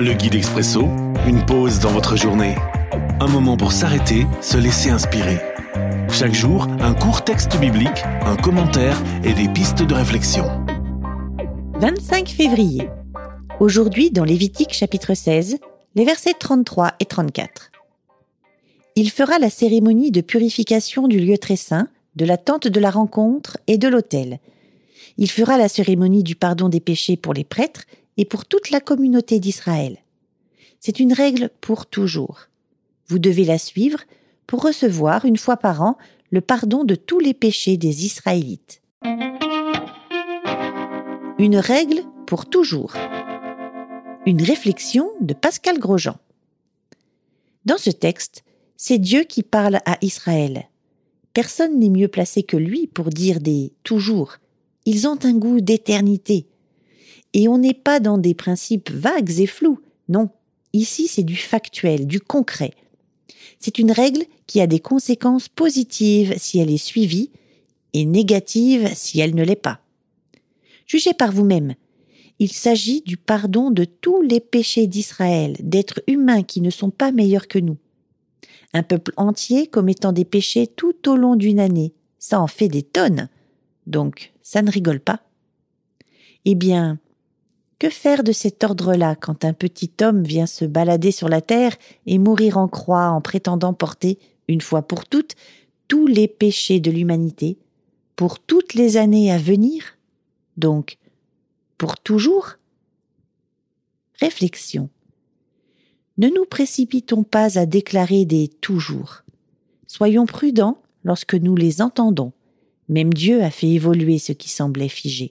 Le guide expresso, une pause dans votre journée. Un moment pour s'arrêter, se laisser inspirer. Chaque jour, un court texte biblique, un commentaire et des pistes de réflexion. 25 février. Aujourd'hui, dans Lévitique chapitre 16, les versets 33 et 34. Il fera la cérémonie de purification du lieu très saint, de la tente de la rencontre et de l'autel. Il fera la cérémonie du pardon des péchés pour les prêtres et pour toute la communauté d'Israël. C'est une règle pour toujours. Vous devez la suivre pour recevoir une fois par an le pardon de tous les péchés des Israélites. Une règle pour toujours. Une réflexion de Pascal Grosjean. Dans ce texte, c'est Dieu qui parle à Israël. Personne n'est mieux placé que lui pour dire des toujours. Ils ont un goût d'éternité. Et on n'est pas dans des principes vagues et flous. Non, ici c'est du factuel, du concret. C'est une règle qui a des conséquences positives si elle est suivie et négatives si elle ne l'est pas. Jugez par vous-même. Il s'agit du pardon de tous les péchés d'Israël, d'êtres humains qui ne sont pas meilleurs que nous. Un peuple entier commettant des péchés tout au long d'une année, ça en fait des tonnes. Donc, ça ne rigole pas. Eh bien, que faire de cet ordre-là quand un petit homme vient se balader sur la terre et mourir en croix en prétendant porter, une fois pour toutes, tous les péchés de l'humanité, pour toutes les années à venir? Donc, pour toujours? Réflexion. Ne nous précipitons pas à déclarer des toujours. Soyons prudents lorsque nous les entendons. Même Dieu a fait évoluer ce qui semblait figé.